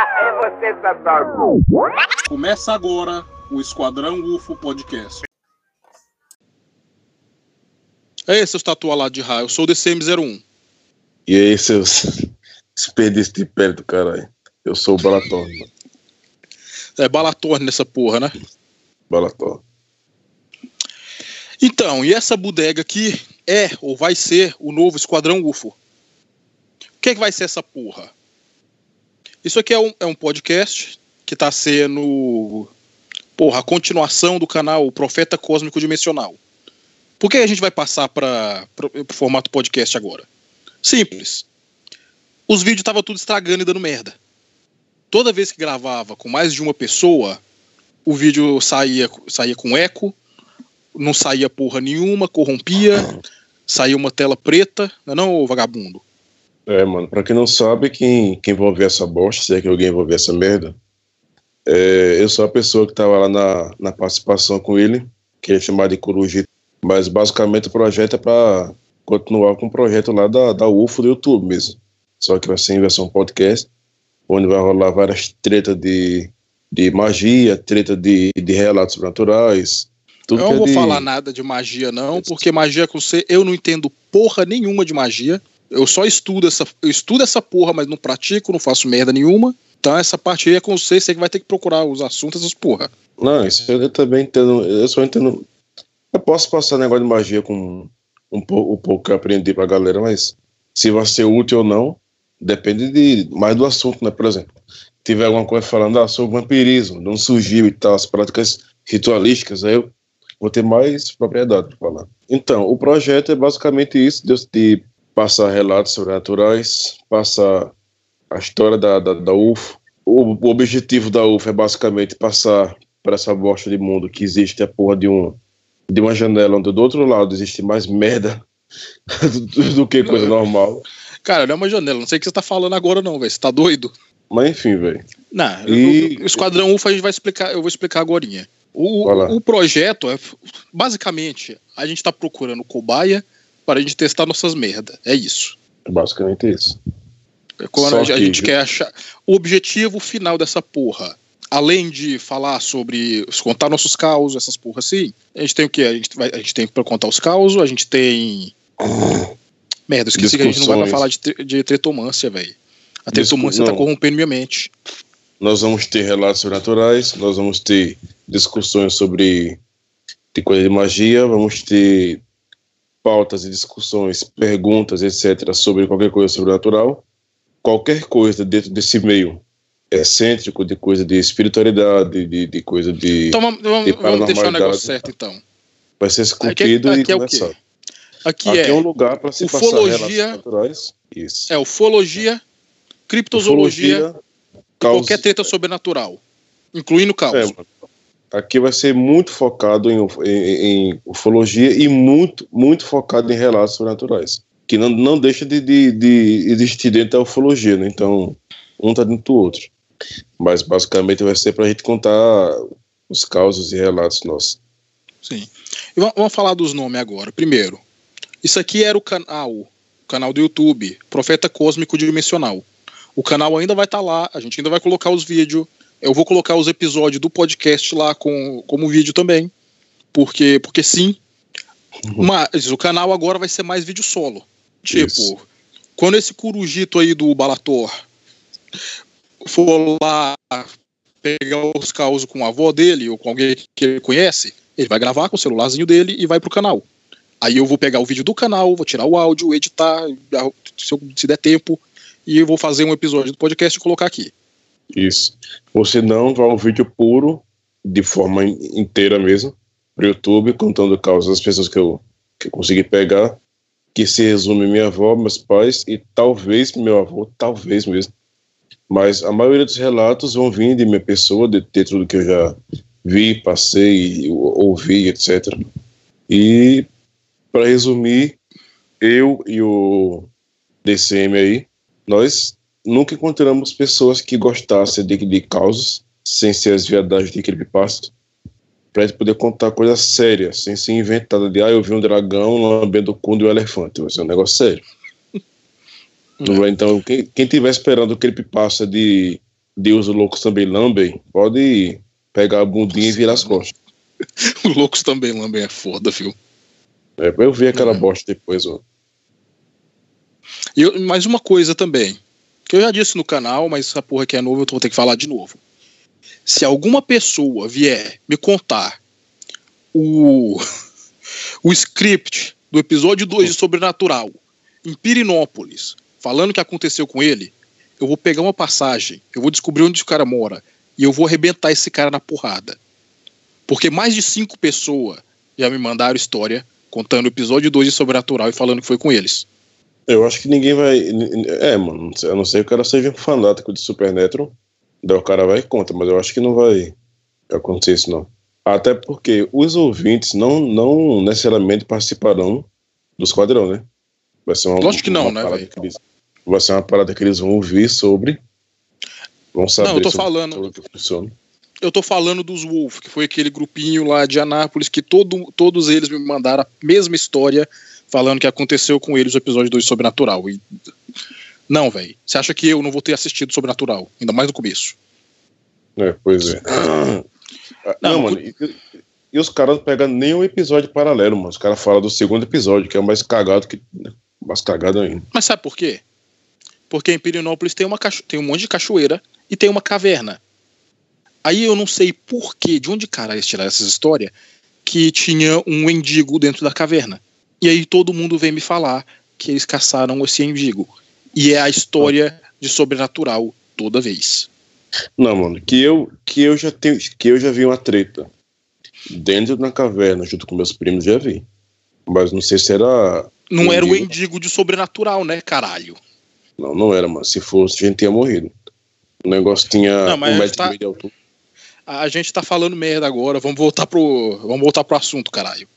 É você, Satanás. Começa agora o Esquadrão UFO Podcast. É esse, seus tatuados de raio. Eu sou o DCM01. E aí, seus desperdícios de pele do caralho. Eu sou o Balatorne. É Balatorne nessa porra, né? Balatorne. Então, e essa bodega aqui é ou vai ser o novo Esquadrão UFO? O que, é que vai ser essa porra? Isso aqui é um, é um podcast que está sendo porra, a continuação do canal Profeta Cósmico Dimensional. Por que a gente vai passar para o formato podcast agora? Simples. Os vídeos estavam tudo estragando e dando merda. Toda vez que gravava com mais de uma pessoa, o vídeo saía, saía com eco, não saía porra nenhuma, corrompia, saía uma tela preta, não é não, vagabundo? É, mano, pra quem não sabe, quem, quem ouvir essa bosta, se é que alguém ouvir essa merda, é, eu sou a pessoa que tava lá na, na participação com ele, que é chamado de Corujito, mas basicamente o projeto é pra continuar com o projeto lá da, da UFO do YouTube mesmo. Só que vai ser em versão podcast, onde vai rolar várias tretas de, de magia, treta de, de relatos sobrenaturais, tudo eu não vou de... falar nada de magia, não, porque magia com você, eu não entendo porra nenhuma de magia. Eu só estudo essa, eu estudo essa porra, mas não pratico, não faço merda nenhuma. Então essa parte aí é com você, você que vai ter que procurar os assuntos, essas porra. Não, isso eu também entendo. Eu só entendo. Eu posso passar negócio de magia com um pouco, um pouco que eu aprendi pra galera, mas se vai ser útil ou não, depende de mais do assunto, né? Por exemplo, tiver alguma coisa falando ah, sobre vampirismo, não surgiu e tal, as práticas ritualísticas, aí eu vou ter mais propriedade para falar. Então, o projeto é basicamente isso, de, de passar relatos sobrenaturais, passar a história da, da, da UFO. O, o, objetivo da UFO é basicamente passar para essa bosta de mundo que existe a porra de, um, de uma janela onde do outro lado existe mais merda do, do que coisa normal. Cara, não é uma janela, não sei o que você tá falando agora não, velho, você tá doido? Mas enfim, velho. Não, e... o, o Esquadrão UFO a gente vai explicar, eu vou explicar agora. O, o projeto é basicamente a gente está procurando cobaia para a gente testar nossas merda. É isso. É basicamente isso. É quando a, que... a gente quer achar. O objetivo final dessa porra, além de falar sobre. contar nossos causos, essas porras assim, a gente tem o quê? A gente, vai, a gente tem para contar os causos, a gente tem. Merda, eu esqueci que a gente não vai falar de, de tretomância, velho. A tretomância está corrompendo minha mente. Nós vamos ter relatos sobrenaturais, nós vamos ter discussões sobre de coisa de magia, vamos ter pautas e discussões, perguntas, etc., sobre qualquer coisa sobrenatural. Qualquer coisa dentro desse meio excêntrico, de coisa de espiritualidade, de, de coisa de. Então vamos, vamos, vamos deixar o negócio certo, então. Vai ser esculpido aqui, aqui e é começar. É aqui, aqui é, é, um lugar para se ufologia, passar naturais. Isso. É ufologia, criptozoologia, ufologia, qualquer treta sobrenatural, incluindo caos. É, aqui vai ser muito focado em, em, em, ufologia e muito, muito focado em relatos sobrenaturais, que não, não deixa de, de, de existir dentro da ufologia, né? Então, um está dentro do outro. Mas basicamente vai ser para a gente contar os causos e relatos nossos. Sim. E vamos falar dos nomes agora. Primeiro, isso aqui era o canal, o canal do YouTube, Profeta Cósmico Dimensional. O canal ainda vai estar tá lá, a gente ainda vai colocar os vídeos eu vou colocar os episódios do podcast lá com, como vídeo também. Porque, porque sim. Uhum. Mas o canal agora vai ser mais vídeo solo. Tipo, Isso. quando esse curujito aí do Balator for lá pegar os causos com a avó dele ou com alguém que ele conhece, ele vai gravar com o celularzinho dele e vai pro canal. Aí eu vou pegar o vídeo do canal, vou tirar o áudio, editar, se, eu, se der tempo, e eu vou fazer um episódio do podcast e colocar aqui. Isso. Você não vai um vídeo puro, de forma inteira mesmo, para o YouTube, contando causas das pessoas que eu, que eu consegui pegar, que se resume minha avó, meus pais e talvez meu avô, talvez mesmo. Mas a maioria dos relatos vão vir de minha pessoa, de tudo que eu já vi, passei, ouvi, etc. E, para resumir, eu e o DCM aí, nós nunca encontramos pessoas que gostassem de, de causas, sem ser as viadagens de creepypasta, pra gente poder contar coisas sérias, sem ser inventada de, ah, eu vi um dragão lambendo o cu do elefante. Vai ser um negócio sério. É. Então, quem, quem tiver esperando o creepypasta de Deus loucos também lambem, pode pegar a bundinha e virar as costas. Os loucos também lambem é foda, viu? É, eu vi aquela é. bosta depois, ó. E mais uma coisa também, que eu já disse no canal, mas essa porra aqui é nova, eu vou ter que falar de novo. Se alguma pessoa vier me contar o, o script do episódio 2 de Sobrenatural em Pirinópolis, falando o que aconteceu com ele, eu vou pegar uma passagem, eu vou descobrir onde o cara mora e eu vou arrebentar esse cara na porrada. Porque mais de cinco pessoas já me mandaram história contando o episódio 2 de Sobrenatural e falando que foi com eles. Eu acho que ninguém vai. É, mano, a não ser que o cara seja um fanático de Supernatural, daí o cara vai e conta, mas eu acho que não vai acontecer isso, não. Até porque os ouvintes não, não necessariamente participarão do esquadrão, né? Vai ser uma, Lógico que não, né? Eles, vai ser uma parada que eles vão ouvir sobre. Vão saber não, eu tô falando. Que funciona. Eu tô falando dos Wolf, que foi aquele grupinho lá de Anápolis que todo, todos eles me mandaram a mesma história falando que aconteceu com eles o episódio 2 Sobrenatural. E... Não, velho. Você acha que eu não vou ter assistido Sobrenatural? Ainda mais no começo. É, pois é. Não, não mano. E, e, os caras não pegam nem um episódio paralelo, mano. Os caras falam do segundo episódio, que é o mais cagado que. Mais cagado ainda. Mas sabe por quê? Porque em Pirinópolis tem, uma cacho... tem um monte de cachoeira e tem uma caverna. Aí eu não sei por que, de onde caralho tiraram essas histórias, que tinha um mendigo dentro da caverna. E aí todo mundo vem me falar que eles caçaram esse envigo. E é a história de sobrenatural toda vez. Não, mano, que eu que eu já tenho, que eu já vi uma treta dentro da caverna junto com meus primos já vi. Mas não sei se era Não era o endigo de sobrenatural, né, caralho? Não, não era, mano. Se fosse, a gente tinha morrido. O negócio tinha não, um metro tá... e meio de altura. A gente tá falando merda agora. Vamos voltar pro, vamos voltar pro assunto, caralho.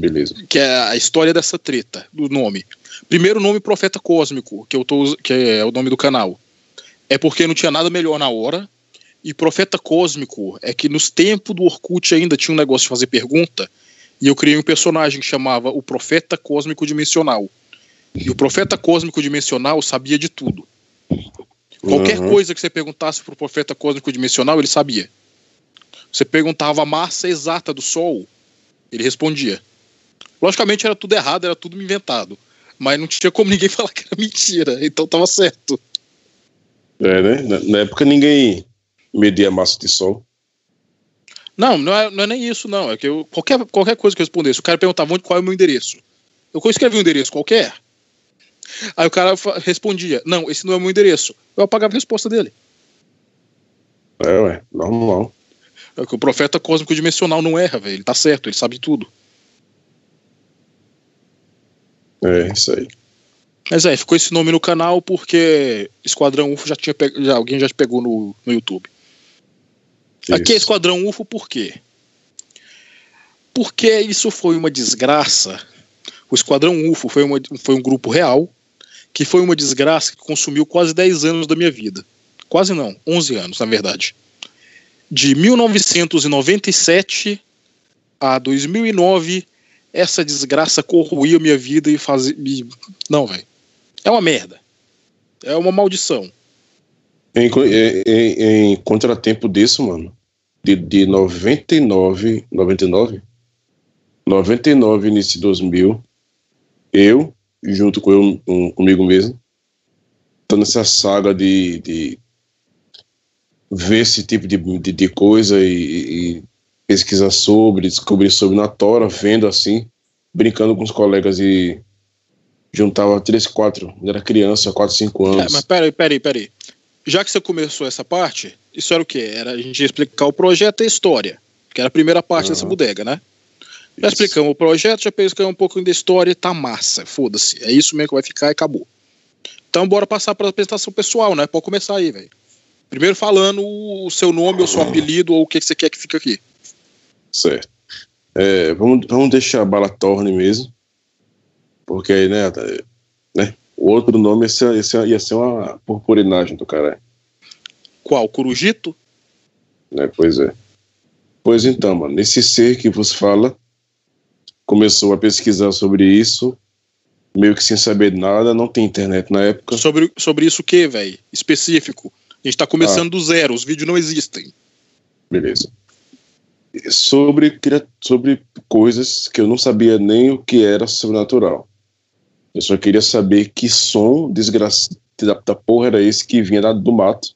Beleza. Que é a história dessa treta, do nome. Primeiro nome Profeta Cósmico, que, eu tô, que é o nome do canal. É porque não tinha nada melhor na hora. E Profeta Cósmico é que nos tempos do Orkut ainda tinha um negócio de fazer pergunta. E eu criei um personagem que chamava o Profeta Cósmico Dimensional. E o Profeta Cósmico Dimensional sabia de tudo. Qualquer uhum. coisa que você perguntasse pro Profeta Cósmico Dimensional, ele sabia. Você perguntava a massa exata do Sol, ele respondia. Logicamente era tudo errado, era tudo inventado. Mas não tinha como ninguém falar que era mentira, então tava certo. É, né? Na época ninguém media massa de sol. Não, não é, não é nem isso, não. É que eu, qualquer, qualquer coisa que eu respondesse, o cara perguntava onde, qual é o meu endereço. Eu escrevi um endereço qualquer. Aí o cara respondia: Não, esse não é o meu endereço. Eu apagava a resposta dele. É, ué, normal. É que o profeta cósmico dimensional não erra, velho. Ele tá certo, ele sabe tudo. É, isso aí. Mas é, ficou esse nome no canal porque Esquadrão UFO já tinha pego, já, alguém já pegou no, no YouTube. Isso. Aqui é Esquadrão UFO por quê? Porque isso foi uma desgraça. O Esquadrão UFO foi, uma, foi um grupo real que foi uma desgraça que consumiu quase 10 anos da minha vida. Quase não, 11 anos, na verdade. De 1997 a 2009 essa desgraça corroía minha vida e fazia. Não, velho. É uma merda. É uma maldição. Em, em, em contratempo disso, mano, de, de 99, 99? 99, início de 2000, eu, junto com eu, um, comigo mesmo, tô nessa saga de, de ver esse tipo de, de, de coisa e, e pesquisar sobre, descobrir sobre na Tora, vendo assim, brincando com os colegas e juntava três, quatro, era criança, quatro, cinco é, anos. É, mas peraí, peraí, peraí. Já que você começou essa parte, isso era o quê? Era a gente explicar o projeto e a história, que era a primeira parte dessa bodega, né? Já isso. explicamos o projeto, já explicamos um pouco da história e tá massa, foda-se. É isso mesmo que vai ficar e acabou. Então bora passar para a apresentação pessoal, né? Pode começar aí, velho. Primeiro falando o seu nome, ou seu apelido, ou o que você quer que fique aqui. Certo. É, vamos, vamos deixar a bala torne mesmo. Porque aí, né, né? O outro nome ia ser, ia ser, ia ser uma purpurinagem do cara. Qual? Corujito? Né, pois é. Pois então, mano, esse ser que vos fala começou a pesquisar sobre isso, meio que sem saber nada, não tem internet na época. Sobre, sobre isso o que, velho? Específico. A gente tá começando ah. do zero, os vídeos não existem. Beleza. Sobre, sobre coisas que eu não sabia nem o que era sobrenatural. Eu só queria saber que som desgraçado da, da porra era esse que vinha do mato.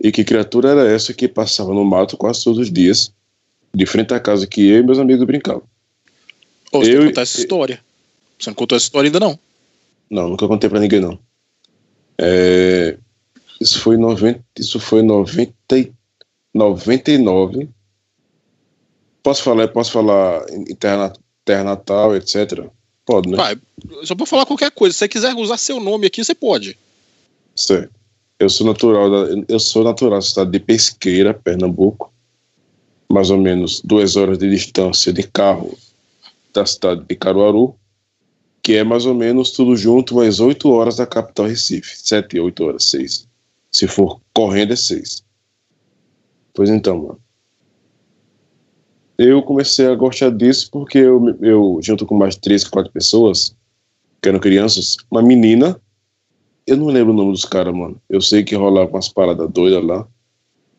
E que criatura era essa que passava no mato quase todos os dias, de frente à casa que eu e meus amigos brincavam. Ô, você eu, contar essa história. Você não contou essa história ainda não? Não, nunca contei pra ninguém não. É, isso foi 90, isso foi 90, 99. Posso falar, posso falar em terra, terra natal, etc. Pode, né? Pai, só pra falar qualquer coisa. Se você quiser usar seu nome aqui, você pode. Certo. Eu sou natural da, eu sou natural da cidade de Pesqueira, Pernambuco. Mais ou menos duas horas de distância de carro da cidade de Caruaru, que é mais ou menos tudo junto umas oito horas da capital Recife. Sete, oito horas, seis. Se for correndo, é seis. Pois então, mano. Eu comecei a gostar disso porque eu, eu junto com mais três, quatro pessoas, que eram crianças, uma menina, eu não lembro o nome dos caras, mano. Eu sei que rolava umas paradas doidas lá.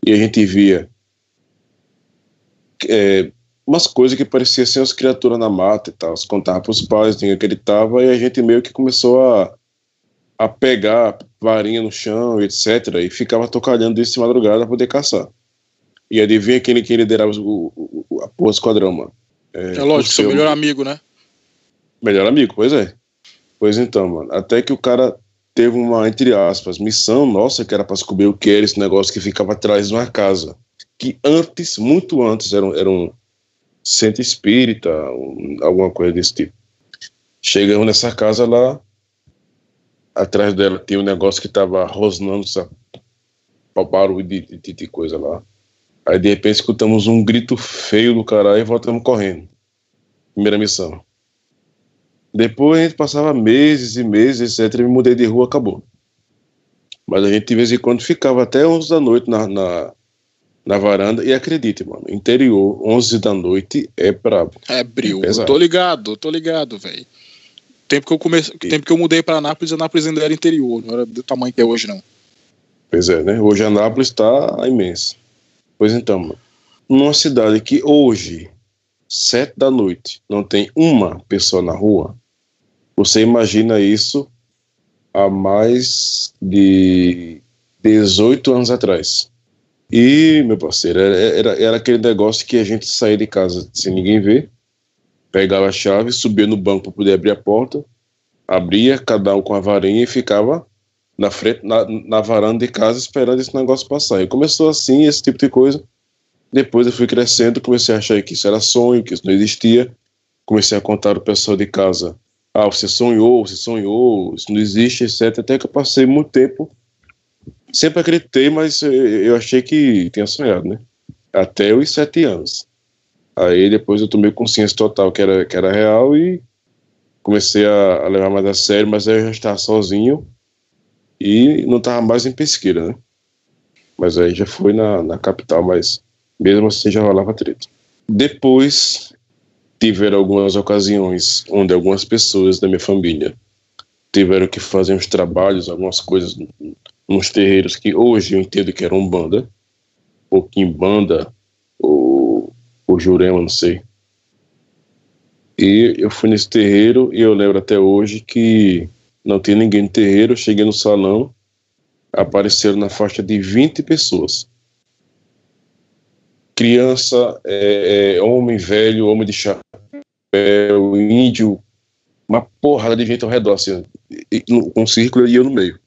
E a gente via é, umas coisas que pareciam ser as criaturas na mata e tal. Se contava pros pais, ninguém acreditava, e a gente meio que começou a, a pegar varinha no chão, etc. E ficava tocalhando isso de madrugada pra poder caçar. E adivinha quem, quem liderava o, o, a porra esquadrão, mano? É, é lógico, seu melhor amigo, né? Melhor amigo, pois é. Pois então, mano. Até que o cara teve uma, entre aspas, missão nossa, que era pra descobrir o que era esse negócio que ficava atrás de uma casa. Que antes, muito antes, era, era um centro espírita, um, alguma coisa desse tipo. Chegamos nessa casa lá, atrás dela tinha um negócio que tava rosnando, sabe? barulho de, de, de coisa lá. Aí de repente escutamos um grito feio do caralho e voltamos correndo. Primeira missão. Depois a gente passava meses e meses, etc. E me mudei de rua, acabou. Mas a gente de vez em quando ficava até 11 da noite na, na, na varanda. E acredite, mano, interior, 11 da noite é brabo. É bril. É tô ligado, tô ligado, velho. Tempo que eu comecei, e... tempo que eu mudei para Anápolis, Anápolis ainda era interior, não era do tamanho que é hoje não. Pois é, né? Hoje Anápolis está imensa. Pois então, numa cidade que hoje, sete da noite, não tem uma pessoa na rua, você imagina isso há mais de 18 anos atrás. E, meu parceiro, era, era, era, aquele negócio que a gente saía de casa sem ninguém ver, pegava a chave, subia no banco para poder abrir a porta, abria, cada um com a varinha e ficava na frente, na, na varanda de casa esperando esse negócio passar. E começou assim, esse tipo de coisa. Depois eu fui crescendo, comecei a achar que isso era sonho, que isso não existia. Comecei a contar o pessoal de casa: ah, você sonhou, você sonhou, isso não existe, etc. Até que eu passei muito tempo sempre acreditei, mas eu achei que tinha sonhado, né? Até os sete anos. Aí depois eu tomei consciência total que era, que era real e comecei a, a levar mais a sério, mas aí eu já estava sozinho e não estava mais em pesquisa, né? Mas aí já foi na, na capital, mas mesmo assim já rolava treta. Depois tiveram algumas ocasiões onde algumas pessoas da minha família tiveram que fazer uns trabalhos, algumas coisas nos terreiros que hoje eu entendo que eram banda, ou Kimbanda, ou, ou Jurema, não sei. E eu fui nesse terreiro e eu lembro até hoje que não tinha ninguém no terreiro. Cheguei no salão, apareceram na faixa de 20 pessoas. Criança, é, é, homem velho, homem de chapéu, índio, uma porrada de gente ao redor, assim, um círculo e eu no meio.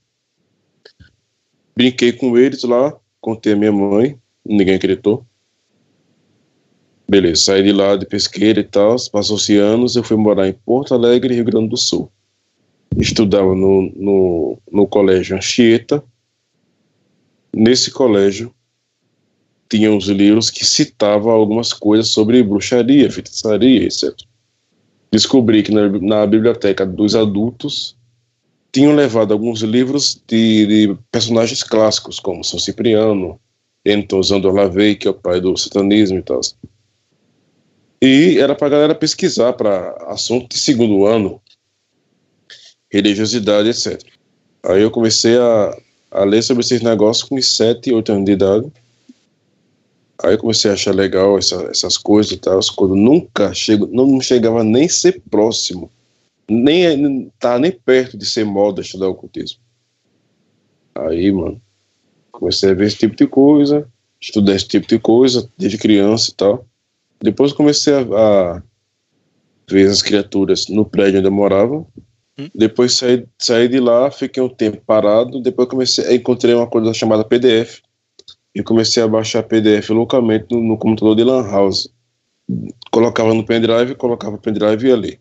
Brinquei com eles lá, contei a minha mãe, ninguém acreditou. Beleza, saí de lá de pesqueira e tal, passou-se anos, eu fui morar em Porto Alegre, Rio Grande do Sul. Estudava no, no, no colégio Anchieta. Nesse colégio, tinha uns livros que citavam algumas coisas sobre bruxaria, feitiçaria, etc. Descobri que na, na biblioteca dos adultos tinham levado alguns livros de, de personagens clássicos, como São Cipriano, Anton Lavey, que é o pai do satanismo e tal. E era para a galera pesquisar para assunto de segundo ano, religiosidade, etc. Aí eu comecei a, a ler sobre esses negócios com 7, 8 anos de idade. Aí eu comecei a achar legal essa, essas coisas e tal, quando nunca chego, não chegava nem ser próximo, nem tá nem perto de ser moda estudar ocultismo. Aí, mano, comecei a ver esse tipo de coisa, estudar esse tipo de coisa desde criança e tal. Depois comecei a, a ver as criaturas no prédio onde eu morava, Hum? Depois saí, saí de lá, fiquei um tempo parado. Depois comecei, encontrei uma coisa chamada PDF e comecei a baixar PDF localmente no, no computador de Lan House. Colocava no pendrive, colocava o pendrive e ler.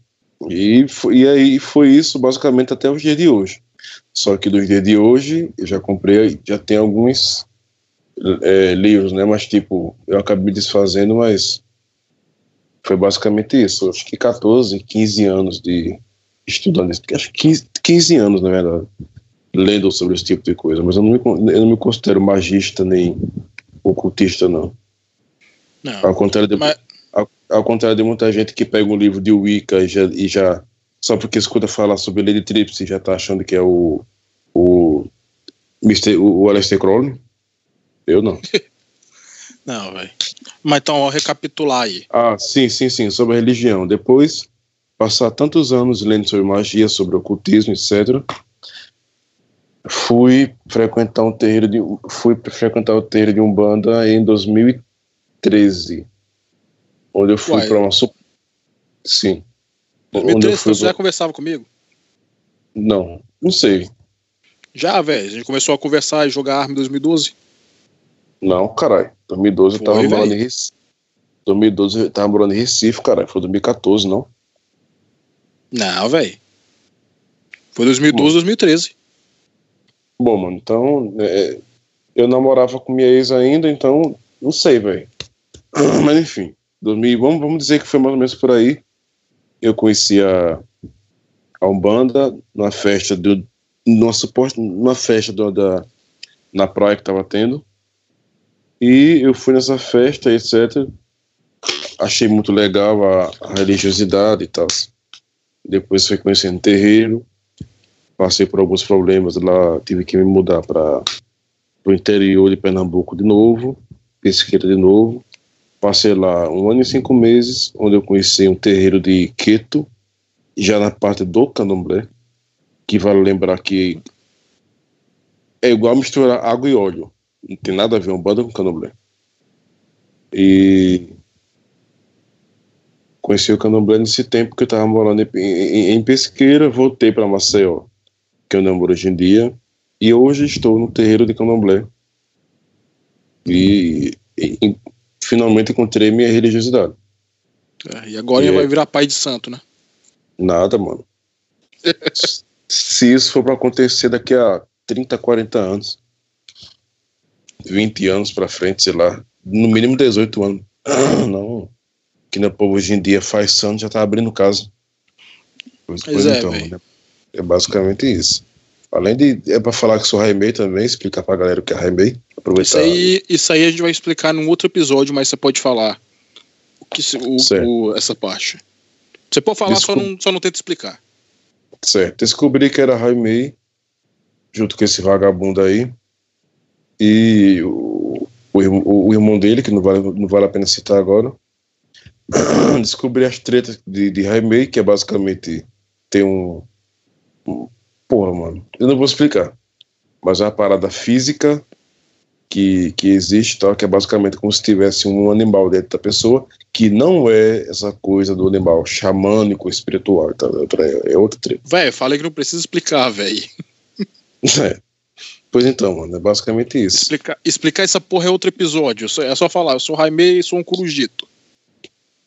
E, e aí foi isso basicamente até os dias de hoje. Só que dos dias de hoje eu já comprei, já tem alguns é, livros, né? Mas tipo, eu acabei me desfazendo, mas foi basicamente isso. Acho que 14, 15 anos de, estudando, acho que 15, 15 anos, na verdade, lendo sobre esse tipo de coisa, mas eu não me, eu não me considero magista nem ocultista, não. não ao, contrário de, mas... ao, ao, contrário de muita gente que pega um livro de Wicca e já, e já só porque escuta falar sobre Lady Trips já tá achando que é o o Mr. o, o Aleister Crowley. Eu não. não, velho. Mas então, ó, recapitular aí. Ah, sim, sim, sim, sobre a religião. Depois passar tantos anos lendo sobre magia, sobre ocultismo, etc. Fui frequentar um terreiro de fui frequentar o terreiro de umbanda em 2013, onde eu fui para uma sim. 2013 fui... você já conversava comigo? Não, não sei. Já, velho. A gente começou a conversar e jogar arma em 2012. Não, caralho. 2012 eu tava morando em Recife. 2012 eu tava morando em Recife, caralho. Foi 2014, não? Não, velho. Foi 2012, Bom. 2013. Bom, mano, então. É, eu namorava com minha ex ainda, então. Não sei, velho. Mas enfim. 2000, vamos, vamos dizer que foi mais ou menos por aí. Eu conheci a, a Umbanda numa festa do. Numa, suposta, numa festa do, da, na praia que tava tendo. E eu fui nessa festa, etc. Achei muito legal a, a religiosidade e tal. Depois fui conhecendo terreiro, passei por alguns problemas lá, tive que me mudar para o interior de Pernambuco de novo, pesqueira de novo. Passei lá um ano e cinco meses, onde eu conheci um terreiro de Queto, já na parte do candomblé, que vale lembrar que é igual misturar água e óleo. Não tem nada a ver um banda com candomblé. E Conheci o candomblé nesse tempo que eu estava morando em, em, em Pesqueira, voltei para Maceió, que eu namoro hoje em dia, e hoje estou no terreiro de candomblé. E, e finalmente encontrei minha religiosidade. É, e agora e vai é... virar pai de santo, né? Nada, mano. Se isso for para acontecer daqui a 30, 40 anos, 20 anos para frente, sei lá, no mínimo 18 anos. Não, que no povo hoje em dia faz santo já tá abrindo casa. Pois, pois é, então, né? é basicamente isso. Além de. É para falar que sou Raimei também, explicar pra galera o que é Raimei. Aproveitar. Isso aí, isso aí a gente vai explicar num outro episódio, mas você pode falar o que, o, o essa parte. Você pode falar, só não, só não tenta explicar. Certo. Descobri que era Raimei, junto com esse vagabundo aí. E o, o, o irmão dele, que não vale, não vale a pena citar agora, descobri as tretas de, de Raimei, que é basicamente tem um, um. Porra, mano. Eu não vou explicar. Mas é uma parada física que, que existe, tal, que é basicamente como se tivesse um animal dentro da pessoa, que não é essa coisa do animal xamânico, espiritual. Tá? É outra treta. Véi, falei que não precisa explicar, velho. É. Pois então, mano, é basicamente isso. Explicar, explicar essa porra é outro episódio. É só falar, eu sou Raimei e sou um corujito.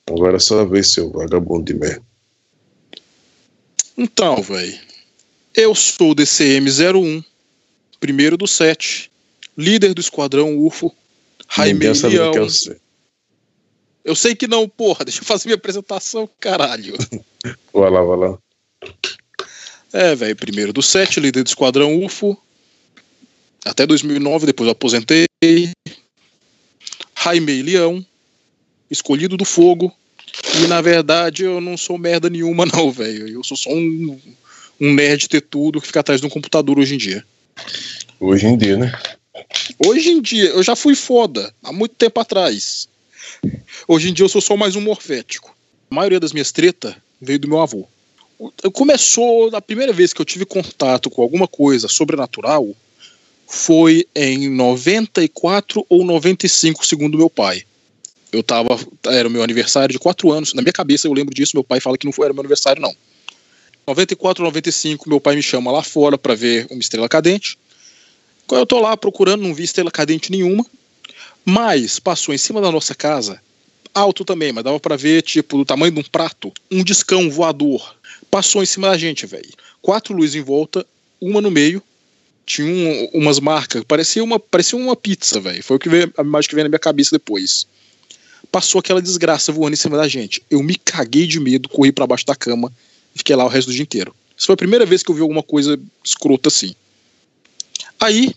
Agora é só ver seu vagabundo de merda. Então, velho. Eu sou o DCM-01, primeiro do set, líder do esquadrão UFO, o Leão. que eu sei. Eu sei que não, porra, deixa eu fazer minha apresentação, caralho. Vai lá, vai lá. É, velho, primeiro do set, líder do esquadrão UFO. Até 2009, depois eu aposentei. Jaime Leão, escolhido do fogo. E na verdade eu não sou merda nenhuma, não, velho. Eu sou só um, um nerd ter tudo que fica atrás de um computador hoje em dia. Hoje em dia, né? Hoje em dia, eu já fui foda, há muito tempo atrás. Hoje em dia eu sou só mais um morfético. A maioria das minhas tretas veio do meu avô. Começou, a primeira vez que eu tive contato com alguma coisa sobrenatural foi em 94 ou 95, segundo meu pai. Eu tava, era o meu aniversário de 4 anos, na minha cabeça eu lembro disso, meu pai fala que não foi, era meu aniversário não. 94 ou 95, meu pai me chama lá fora pra ver uma estrela cadente. Quando eu tô lá procurando, não vi estrela cadente nenhuma. Mas passou em cima da nossa casa, alto também, mas dava pra ver, tipo, do tamanho de um prato, um discão voador. Passou em cima da gente, velho. Quatro luzes em volta, uma no meio. Tinha um- umas marcas, parecia uma, parecia uma pizza, velho. Foi o que veio, a imagem que veio na minha cabeça depois. Passou aquela desgraça voando em cima da gente. Eu me caguei de medo, corri pra baixo da cama e fiquei lá o resto do dia inteiro. Isso foi a primeira vez que eu vi alguma coisa escrota assim. Aí,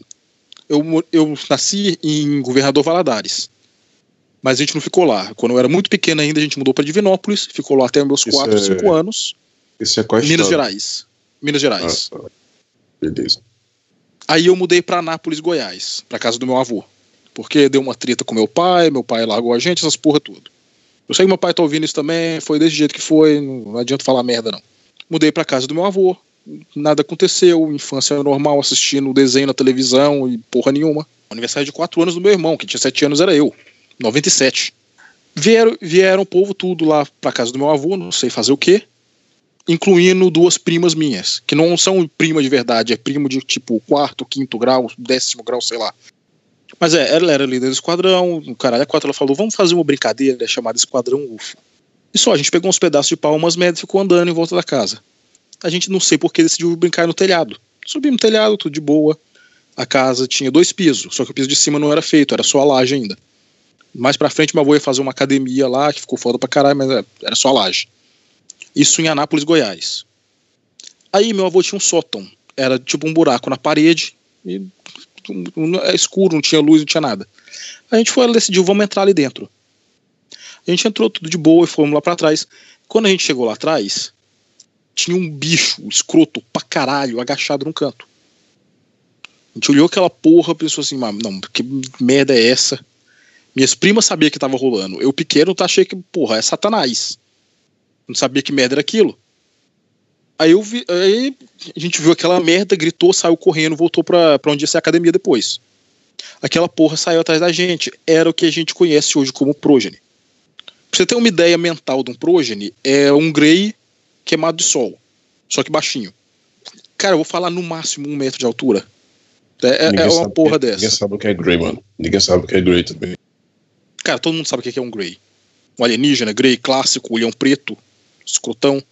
eu, eu nasci em Governador Valadares. Mas a gente não ficou lá. Quando eu era muito pequeno ainda, a gente mudou para Divinópolis, ficou lá até meus Isso 4, é- 5 anos. Isso é qual Minas história? Gerais. Minas Gerais. Ah, tá. Beleza. Aí eu mudei para Anápolis, Goiás, para casa do meu avô. Porque deu uma treta com meu pai, meu pai largou a gente, essas porra tudo. Eu sei que meu pai tá ouvindo isso também, foi desse jeito que foi, não adianta falar merda não. Mudei para casa do meu avô, nada aconteceu, infância normal, assistindo desenho na televisão e porra nenhuma. Aniversário de 4 anos do meu irmão, que tinha 7 anos era eu, 97. Vieram, vieram o povo tudo lá pra casa do meu avô, não sei fazer o quê, incluindo duas primas minhas, que não são prima de verdade, é primo de tipo quarto, quinto grau, décimo grau, sei lá. Mas é, ela era líder do esquadrão, o caralho, a quatro ela falou, vamos fazer uma brincadeira chamada Esquadrão UFO. E só, a gente pegou uns pedaços de pau, umas merdas e ficou andando em volta da casa. A gente não sei porque decidiu brincar no telhado. Subimos no telhado, tudo de boa. A casa tinha dois pisos, só que o piso de cima não era feito, era só a laje ainda. Mais pra frente, meu avô ia fazer uma academia lá, que ficou foda pra caralho, mas era só a laje. Isso em Anápolis, Goiás. Aí meu avô tinha um sótão. Era tipo um buraco na parede. E é escuro, não tinha luz, não tinha nada. A gente foi, decidiu, vamos entrar ali dentro. A gente entrou tudo de boa e fomos lá pra trás. Quando a gente chegou lá atrás, tinha um bicho escroto pra caralho agachado num canto. A gente olhou aquela porra e pensou assim, "Mas não, que merda é essa? Minhas primas sabiam que tava rolando. Eu pequeno tá achei que, porra, é satanás. Não sabia que merda era aquilo. Aí eu vi, aí a gente viu aquela merda, gritou, saiu correndo, voltou pra, pra onde ia ser a academia depois. Aquela porra saiu atrás da gente. Era o que a gente conhece hoje como prógene. Pra você ter uma ideia mental de um prógene, é um Grey queimado de sol. Só que baixinho. Cara, eu vou falar no máximo um metro de altura. É, é- Ninguém é uma o porra que- Ninguém dessa. sabe o que é Grey, mano. Ninguém sabe o que é Grey também. Cara, todo mundo sabe o que é um Grey. Um alienígena, Grey clássico, olhão preto, escrotão.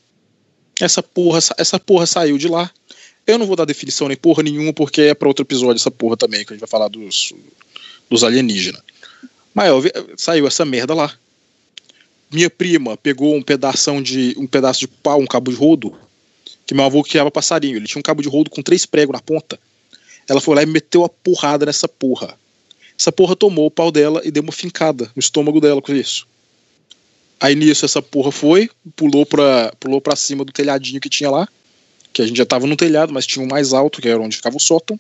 Essa porra, sa- essa porra saiu de lá. Eu não vou dar definição nem porra nenhuma, porque é pra outro episódio essa porra também, que a gente vai falar dos, dos alienígenas. Mas saiu essa merda lá. Minha prima pegou um pedação de um pedaço de pau, um cabo de rodo, que meu avô criava passarinho. Ele tinha um cabo de rodo com três pregos na ponta. Ela foi lá e meteu a porrada nessa porra. Essa porra tomou o pau dela e deu uma fincada no estômago dela com isso. Aí nisso essa porra foi, pulou pra, pulou pra cima do telhadinho que tinha lá, que a gente já tava no telhado, mas tinha um mais alto, que era onde ficava o sótão.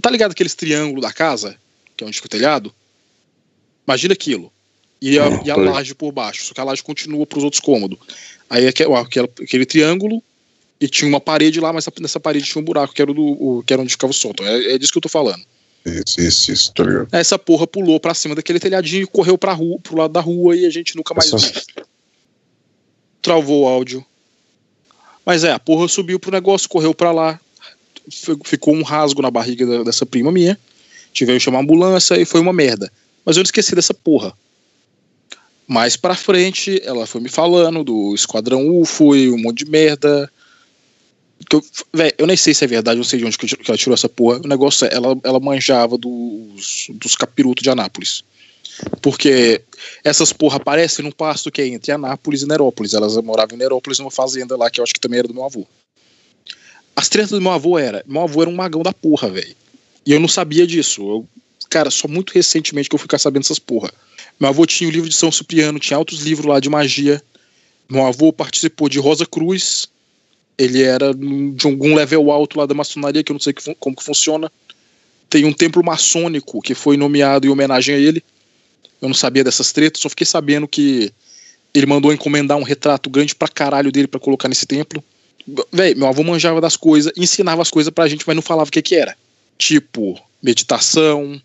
Tá ligado aqueles triângulos da casa, que é onde fica o telhado? Imagina aquilo. E a, e a laje por baixo, só que a laje continua pros outros cômodos. Aí aquele, aquele, triângulo e tinha uma parede lá, mas nessa parede tinha um buraco, que era, do, o- que era onde ficava o sótão. É, é disso que eu tô falando. Isso, isso, isso, tá ligado? Essa porra pulou pra cima daquele telhadinho e correu pra rua, pro lado da rua e a gente nunca mais. Travou o áudio. Mas é, a porra subiu pro negócio, correu pra lá. Fi- Ficou um rasgo na barriga da- dessa prima minha. Tiveram que chamar a ambulância e foi uma merda. Mas eu não esqueci dessa porra. Mais pra frente, ela foi me falando do Esquadrão UFO e um monte de merda. Que eu, véi, eu nem sei se é verdade, não sei de onde que ela tirou essa porra. O negócio é, ela, ela manjava dos, dos capirotos de Anápolis. Porque essas porra aparecem num pasto que é entre Anápolis e Nerópolis. Elas moravam em Nerópolis, numa fazenda lá que eu acho que também era do meu avô. As tretas do meu avô era. Meu avô era um magão da porra, velho. E eu não sabia disso. Eu, cara, só muito recentemente que eu fui ficar sabendo essas porra. Meu avô tinha o livro de São Cipriano, tinha outros livros lá de magia. Meu avô participou de Rosa Cruz. Ele era de algum level alto lá da maçonaria, que eu não sei que, como que funciona. Tem um templo maçônico que foi nomeado em homenagem a ele. Eu não sabia dessas tretas, só fiquei sabendo que ele mandou encomendar um retrato grande pra caralho dele para colocar nesse templo. Véi, meu avô manjava das coisas, ensinava as coisas pra gente, mas não falava o que que era. Tipo, meditação.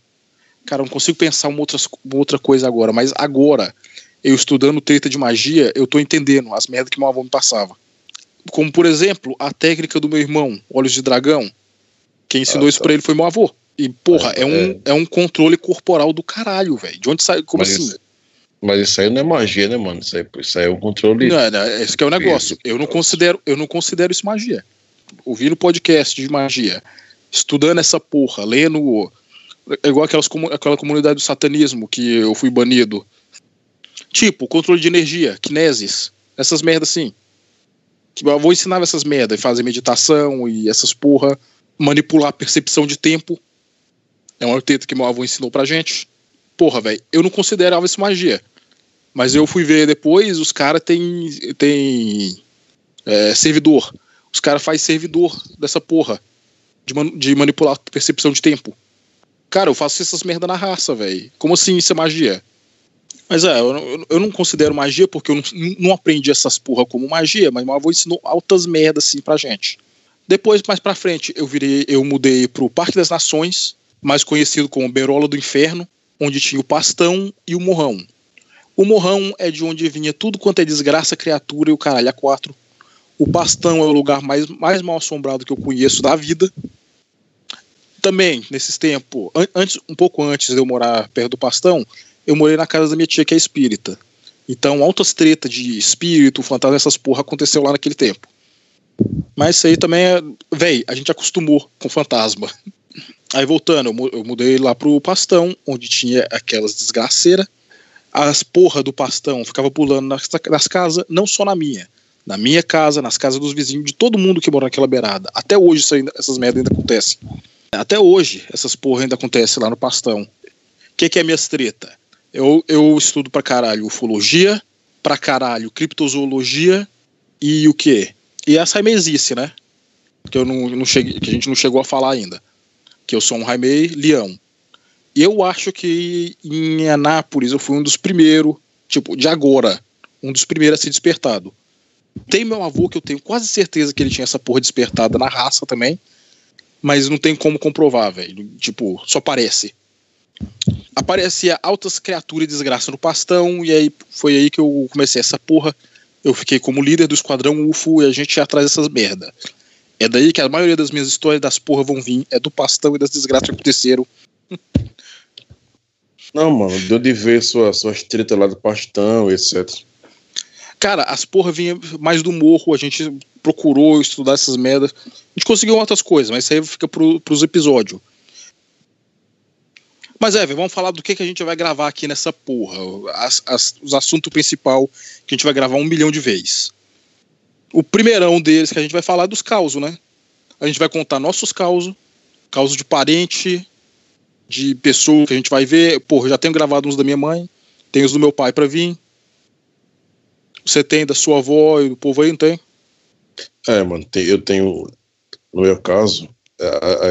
Cara, eu não consigo pensar uma outra, uma outra coisa agora, mas agora, eu estudando treta de magia, eu tô entendendo as merdas que meu avô me passava. Como, por exemplo, a técnica do meu irmão, Olhos de Dragão. Quem ensinou ah, isso tá. pra ele foi meu avô. E, porra, é, é, um, é. é um controle corporal do caralho, velho. De onde sai? Como mas assim? Isso, mas isso aí não é magia, né, mano? Isso aí, isso aí é um controle. Não, não, esse que é o negócio. Eu não considero, eu não considero isso magia. Ouvindo podcast de magia, estudando essa porra, lendo. É igual aquelas, aquela comunidade do satanismo que eu fui banido. Tipo, controle de energia, kinesis, essas merdas assim. Que eu vou ensinar essas merdas, fazer meditação e essas porra, manipular a percepção de tempo é uma teta que meu avô ensinou pra gente. Porra, velho, eu não considerava isso magia. Mas eu fui ver depois, os caras têm tem, é, servidor. Os caras fazem servidor dessa porra. De, man, de manipular a percepção de tempo. Cara, eu faço essas merda na raça, velho. Como assim isso é magia? Mas é, eu, eu não considero magia porque eu não, não, aprendi essas porra como magia, mas meu avô ensinou altas merdas assim pra gente. Depois, mais pra frente, eu virei, eu mudei pro Parque das Nações, mais conhecido como Berola do Inferno, onde tinha o Pastão e o Morrão. O Morrão é de onde vinha tudo quanto é desgraça, criatura e o caralho a quatro. O Pastão é o lugar mais, mais mal assombrado que eu conheço da vida. Também, nesses tempos, an antes, um pouco antes de eu morar perto do Pastão, eu morei na casa da minha tia que é espírita. Então, altas tretas de espírito, fantasma, essas porra aconteceu lá naquele tempo. Mas isso aí também é. Véi, a gente acostumou com fantasma. Aí voltando, eu mudei lá pro Pastão, onde tinha aquelas desgraceiras. As porra do Pastão ficava pulando nas, nas casas, não só na minha. Na minha casa, nas casas dos vizinhos, de todo mundo que mora naquela beirada. Até hoje ainda, essas merdas ainda acontecem. Até hoje, essas porra ainda acontecem lá no Pastão. O que, que é minhas treta? Eu, eu estudo pra caralho ufologia, pra caralho criptozoologia e o quê? E a saimezice, né? Que, eu não, não cheguei, que a gente não chegou a falar ainda que eu sou um Jaime Leão. Eu acho que em Anápolis eu fui um dos primeiros, tipo, de agora, um dos primeiros a ser despertado. Tem meu avô que eu tenho quase certeza que ele tinha essa porra despertada na raça também, mas não tem como comprovar, velho. Tipo, só parece. Aparecia altas criaturas e desgraça no pastão, e aí foi aí que eu comecei essa porra. Eu fiquei como líder do esquadrão UFO e a gente ia atrás dessas merda. É daí que a maioria das minhas histórias das porra vão vir. É do pastão e das desgraças que aconteceram. Não, mano, deu de ver sua, suas tretas lá do pastão, etc. Cara, as porra vinham mais do morro, a gente procurou estudar essas merdas. A gente conseguiu outras coisas, mas isso aí fica pro, pros episódios. Mas é, vamos falar do que, que a gente vai gravar aqui nessa porra. As, as, os assuntos principal que a gente vai gravar um milhão de vezes o primeirão deles que a gente vai falar é dos causos, né? A gente vai contar nossos causos, causos de parente, de pessoa que a gente vai ver. Pô, já tenho gravado uns da minha mãe, tem os do meu pai para vir. Você tem da sua avó e do povo aí, não tem? É, mano, eu tenho, no meu caso,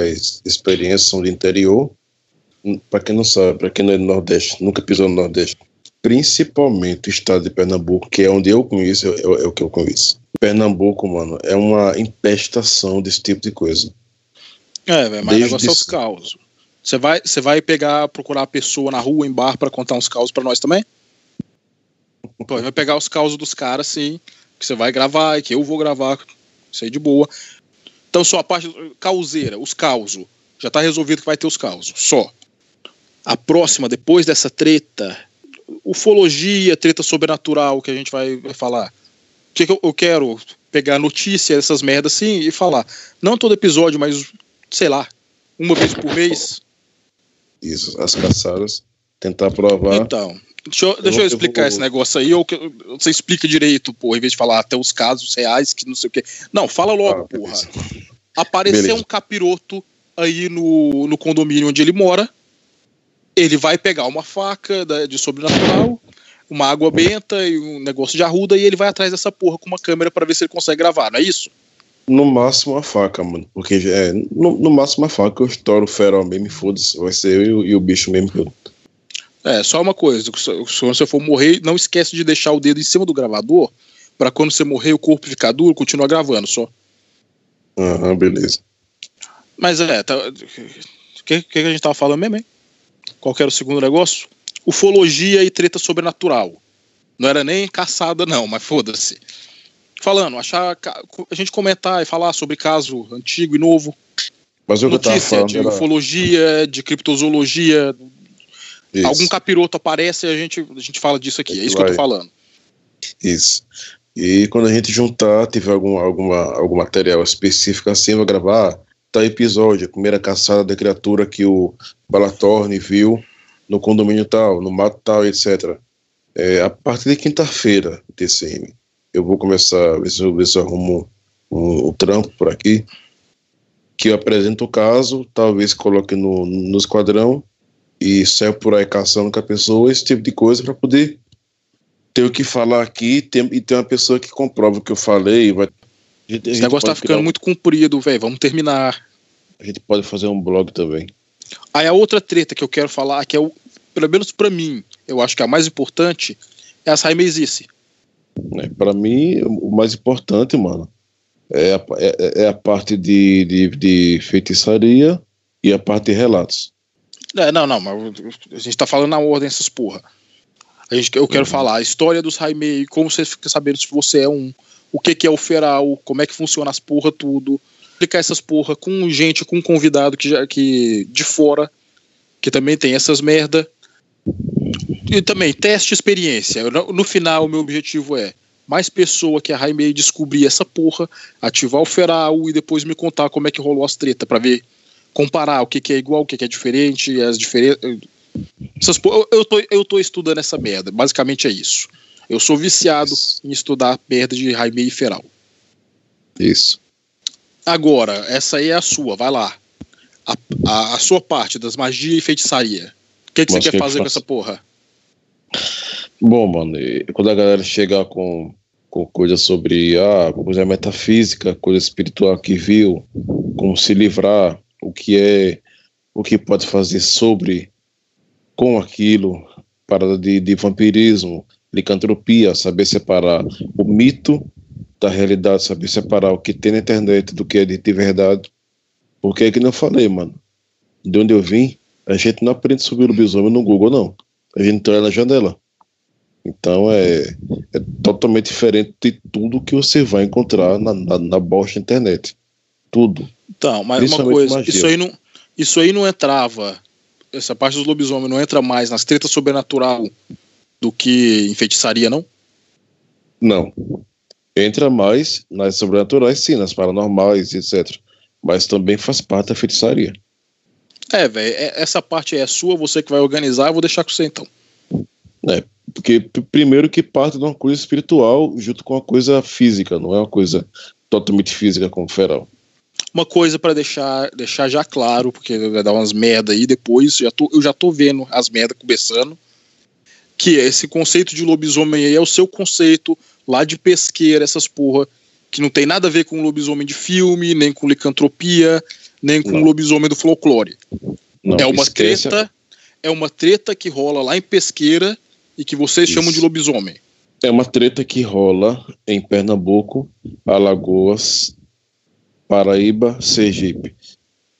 as experiências são do interior. Para quem não sabe, para quem não é do Nordeste, nunca pisou no Nordeste, principalmente o estado de Pernambuco, que é onde eu conheço, é, é o que eu conheço. Pernambuco, mano, é uma empestação desse tipo de coisa. É, velho, mas o negócio é os causos. Você vai, você vai pegar, procurar a pessoa na rua, em bar, para contar uns causos para nós também? Pô, vai pegar os causos dos caras, sim, que você vai gravar e que eu vou gravar, isso aí de boa. Então, só a parte causeira, os causos. Já tá resolvido que vai ter os causos, só. A próxima, depois dessa treta, ufologia, treta sobrenatural que a gente vai, vai falar que, que eu, eu, quero pegar notícia dessas merdas assim e falar, não todo episódio, mas sei lá, uma vez por mês. Isso, as caçadas. Tentar provar. Então, deixa eu, deixa eu explicar esse negócio aí, ou que você explica direito, porra, em vez de falar até os casos reais, que não sei o quê. Não, fala logo, Ah, porra. Apareceu Beleza. um capiroto aí no, no condomínio onde ele mora. Ele vai pegar uma faca de sobrenatural, uma água benta e um negócio de arruda, e ele vai atrás dessa porra com uma câmera pra ver se ele consegue gravar, não é isso? No máximo a faca, mano. Porque é, no, no máximo a faca eu estouro o feral mesmo e foda-se. Vai ser eu e, o- bicho mesmo. eu- É, só uma coisa, se você for morrer, não esquece de deixar o dedo em cima do gravador, pra quando você morrer o corpo ficar duro, continuar gravando só. Aham, beleza. Mas é, tá, o que, que a gente tava falando mesmo, hein? Qual que era o segundo negócio? Ufologia e treta sobrenatural. Não era nem caçada, não, mas foda-se. Falando, achar. A gente comentar e falar sobre caso antigo e novo. Mas que eu Notícia de era. ufologia, de criptozoologia. Isso, Algum capiroto aparece e a gente, a gente fala disso aqui. É isso que eu tô Vai. falando. isso. E quando a gente juntar, tiver algum, alguma, algum material específico assim, vai gravar. Tá episódio, a primeira caçada da criatura que o Balatorne viu no condomínio tal, no mato tal, etc. É, a partir de quinta-feira, TCM, eu vou começar a ver se eu, ver se eu arrumo um, um trampo por aqui, que eu apresento o caso, talvez coloque no, no esquadrão e saio por aí caçando com a pessoa, esse tipo de coisa, para poder ter o que falar aqui e ter uma pessoa que comprova o que eu falei. Vai, gente, Esse negócio tá ficando criar muito comprido, velho. Vamos terminar. A gente pode fazer um blog também. Aí a outra treta que eu quero falar, que é o, pelo menos pra mim, eu acho que é a mais importante, é a Saimezice. Né? Para mim, o mais importante, mano, é a, é, é a parte de, de, de feitiçaria e a parte de relatos. É, não, não, mas a gente tá falando na ordem essas porra. A gente, eu quero falar a história dos Raimei, como você fica sabendo se você é um, o que que é o feral, como é que funciona as porra tudo. Explicar essas porra com gente, com um convidado que, já, que de fora, que também tem essas merda. E também, teste experiência. No, no final, o meu objetivo é mais pessoa que a Raimei descobrir essa porra, ativar o feral e depois me contar como é que rolou as tretas, pra ver comparar o que, que é igual, o que, que é diferente, as diferenças. Eu, tô, eu tô estudando essa merda, basicamente é isso. Eu sou viciado em estudar merda de Jaime e Feral. Isso. Agora, essa aí é a sua, vai lá. A, a, a sua parte das magia e feitiçaria. O que, que você Mas quer que que fazer com essa porra? Bom, mano, quando a galera chegar com, com coisas sobre ah, coisa metafísica, coisa espiritual que viu, como se livrar, o que é, o que pode fazer sobre com aquilo, parada de, de vampirismo, licantropia, saber separar o mito da realidade, saber separar o que tem na internet do que é de, de verdade. Porque é que eu falei, mano. De onde eu vim, a gente não aprende sobre o lobisomem no Google, não. A gente olha na janela. Então é, é totalmente diferente de tudo que você vai encontrar na, na, na bosta internet. Tudo. Então, mas uma coisa, magia. isso aí, não, isso aí não entrava. Essa parte dos lobisomens não entra mais nas tretas sobrenatural do que em feitiçaria, não? Não. Entra mais nas sobrenaturais, sim, nas paranormais, etc. Mas também faz parte da feitiçaria. É, velho, essa parte é sua, você que vai organizar, eu vou deixar com você então. Porque, p- primeiro, que parte de uma coisa espiritual junto com uma coisa física, não é uma coisa totalmente física como feral. Uma coisa pra deixar, deixar já claro, porque vai dar umas merda aí depois, já tô, eu já tô vendo as merdas começando, que esse conceito de lobisomem aí é o seu conceito lá de pesqueira, essas porra, que não tem nada a ver com lobisomem de filme, nem com licantropia, nem com Não. lobisomem do folclore. Não, é uma esquece- treta, é uma treta que rola lá em pesqueira e que vocês Isso. chamam de lobisomem. É uma treta que rola em Pernambuco, Alagoas, Paraíba, Sergipe.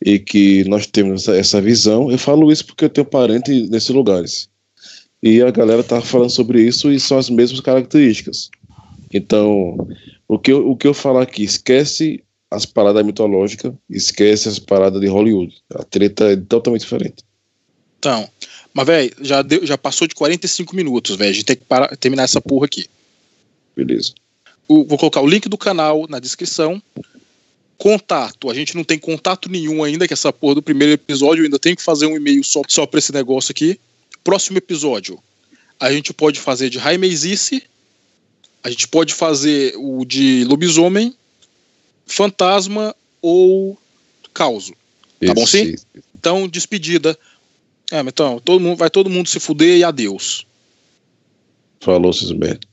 E que nós temos essa, essa visão. Eu falo isso porque eu tenho parente nesses lugares. E a galera tá falando sobre isso e são as mesmas características. Então, o que eu, o que eu falar aqui, esquece as paradas mitológicas, esquece as paradas de Hollywood. A treta é totalmente diferente. Então, mas velho, já, deu- já passou de 45 minutos, velho. A gente tem que parar- terminar essa porra aqui. Beleza. o, vou colocar o link do canal na descrição. Contato, a gente não tem contato nenhum ainda, que essa porra do primeiro episódio, eu ainda tenho que fazer um e-mail só, só pra esse negócio aqui. Próximo episódio, a gente pode fazer de Raimezice, a gente pode fazer o de lobisomem, fantasma ou causo. Tá bom sim? Então, despedida. É, então, todo mundo, vai todo mundo se fuder e adeus. Falou, Cisberto.